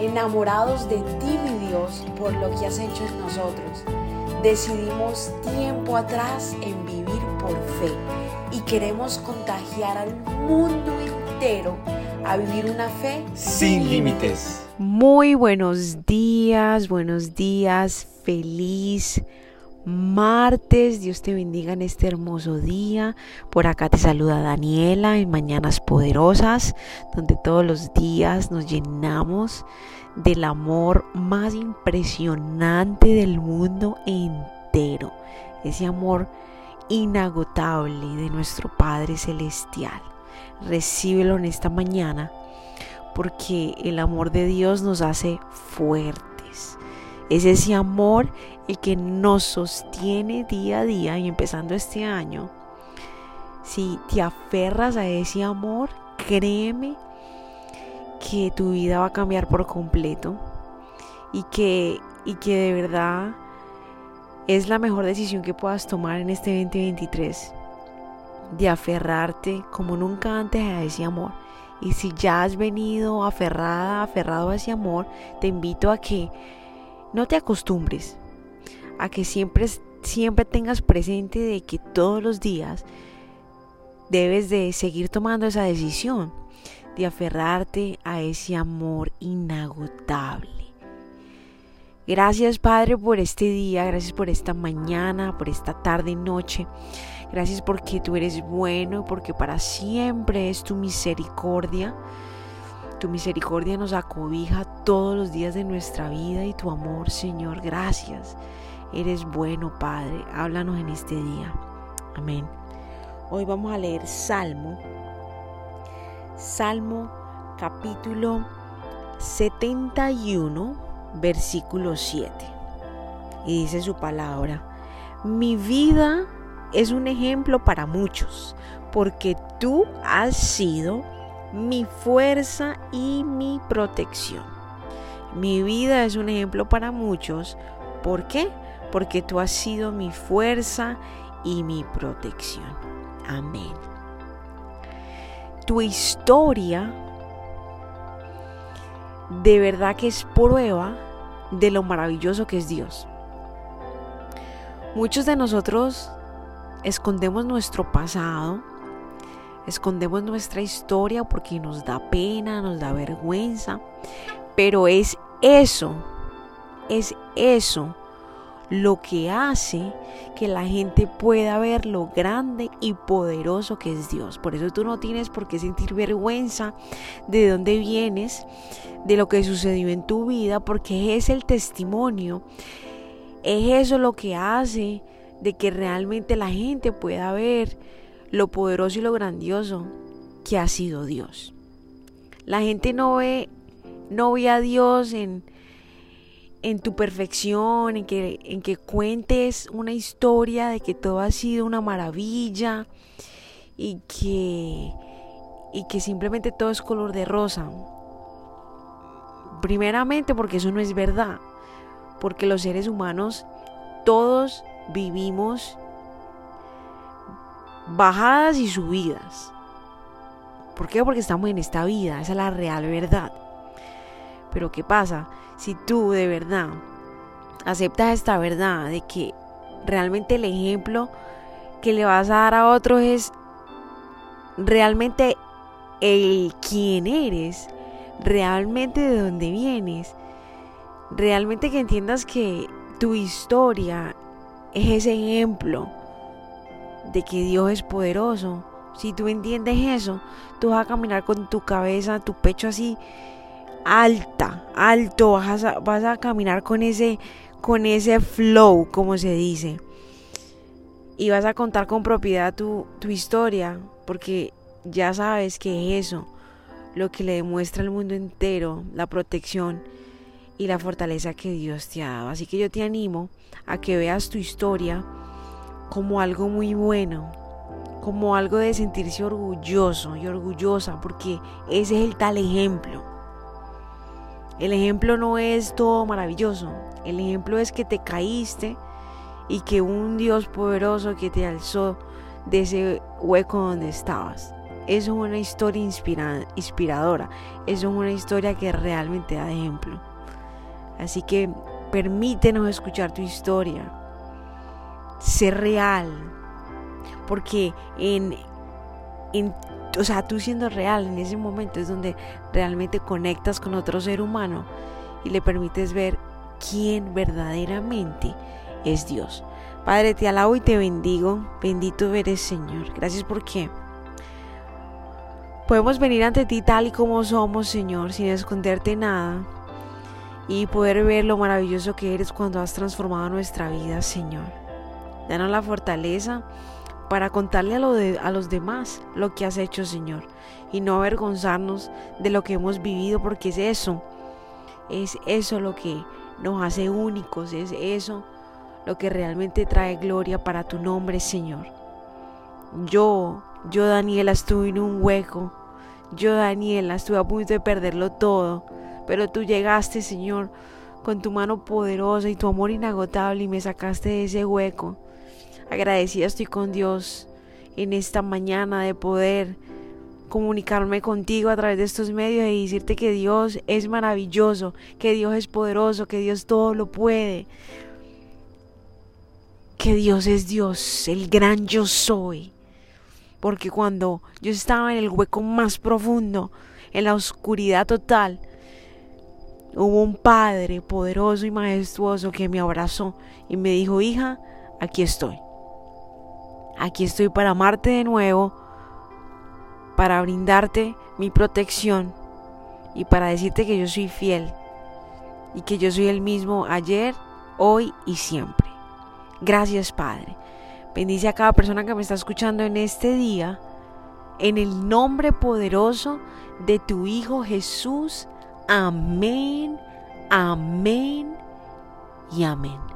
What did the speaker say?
enamorados de ti, mi Dios, por lo que has hecho en nosotros. Decidimos tiempo atrás en vivir por fe y queremos contagiar al mundo entero a vivir una fe sin límites. Muy buenos días, buenos días, feliz martes. Dios te bendiga en este hermoso día. Por acá te saluda Daniela en Mañanas Poderosas, donde todos los días nos llenamos del amor más impresionante del mundo entero. Ese amor inagotable de nuestro Padre Celestial. Recíbelo en esta mañana porque el amor de Dios nos hace fuertes. Es ese amor el que nos sostiene día a día y empezando este año. Si te aferras a ese amor, créeme que tu vida va a cambiar por completo y que, y que de verdad es la mejor decisión que puedas tomar en este 2023 de aferrarte como nunca antes a ese amor. Y si ya has venido aferrada, aferrado a ese amor, te invito a que no te acostumbres, a que siempre, siempre tengas presente de que todos los días debes de seguir tomando esa decisión, de aferrarte a ese amor inagotable. Gracias Padre por este día, gracias por esta mañana, por esta tarde y noche. Gracias porque tú eres bueno, porque para siempre es tu misericordia. Tu misericordia nos acobija todos los días de nuestra vida y tu amor, Señor. Gracias. Eres bueno, Padre. Háblanos en este día. Amén. Hoy vamos a leer Salmo. Salmo capítulo 71 versículo 7. Y dice su palabra, mi vida es un ejemplo para muchos, porque tú has sido mi fuerza y mi protección. Mi vida es un ejemplo para muchos. ¿Por qué? Porque tú has sido mi fuerza y mi protección. Amén. Tu historia de verdad que es prueba de lo maravilloso que es Dios. Muchos de nosotros escondemos nuestro pasado, escondemos nuestra historia porque nos da pena, nos da vergüenza, pero es eso, es eso lo que hace que la gente pueda ver lo grande y poderoso que es Dios. Por eso tú no tienes por qué sentir vergüenza de dónde vienes, de lo que sucedió en tu vida, porque es el testimonio, es eso lo que hace de que realmente la gente pueda ver lo poderoso y lo grandioso que ha sido Dios. La gente no ve, no ve a Dios en, en tu perfección, en que, en que cuentes una historia de que todo ha sido una maravilla y que, y que simplemente todo es color de rosa. Primeramente porque eso no es verdad, porque los seres humanos todos vivimos bajadas y subidas. ¿Por qué? Porque estamos en esta vida, esa es la real verdad. Pero ¿qué pasa? Si tú de verdad aceptas esta verdad de que realmente el ejemplo que le vas a dar a otros es realmente el quién eres, realmente de dónde vienes, realmente que entiendas que tu historia es ese ejemplo de que Dios es poderoso. Si tú entiendes eso, tú vas a caminar con tu cabeza, tu pecho así alta, alto, vas a, vas a caminar con ese, con ese flow, como se dice. Y vas a contar con propiedad tu, tu historia, porque ya sabes que es eso lo que le demuestra al mundo entero la protección y la fortaleza que Dios te ha dado. Así que yo te animo a que veas tu historia como algo muy bueno, como algo de sentirse orgulloso y orgullosa, porque ese es el tal ejemplo. El ejemplo no es todo maravilloso. El ejemplo es que te caíste y que un Dios poderoso que te alzó de ese hueco donde estabas. Eso es una historia inspiradora. Eso es una historia que realmente da ejemplo. Así que permítenos escuchar tu historia. Sé real. Porque en, en, o sea, tú siendo real en ese momento es donde realmente conectas con otro ser humano y le permites ver quién verdaderamente es Dios. Padre, te alabo y te bendigo. Bendito eres, Señor. Gracias porque podemos venir ante ti tal y como somos, Señor, sin esconderte nada. Y poder ver lo maravilloso que eres cuando has transformado nuestra vida, Señor. Danos la fortaleza para contarle a, a los demás lo que has hecho, Señor. Y no avergonzarnos de lo que hemos vivido, porque es eso. Es eso lo que nos hace únicos. Es eso lo que realmente trae gloria para tu nombre, Señor. Yo, yo Daniela estuve en un hueco. Yo Daniela estuve a punto de perderlo todo. Pero tú llegaste, Señor, con tu mano poderosa y tu amor inagotable y me sacaste de ese hueco. Agradecida estoy con Dios en esta mañana de poder comunicarme contigo a través de estos medios y decirte que Dios es maravilloso, que Dios es poderoso, que Dios todo lo puede, que Dios es Dios, el gran yo soy. Porque cuando yo estaba en el hueco más profundo, en la oscuridad total, hubo un Padre poderoso y majestuoso que me abrazó y me dijo, hija, aquí estoy. Aquí estoy para amarte de nuevo, para brindarte mi protección y para decirte que yo soy fiel y que yo soy el mismo ayer, hoy y siempre. Gracias Padre. Bendice a cada persona que me está escuchando en este día, en el nombre poderoso de tu Hijo Jesús. Amén, amén y amén.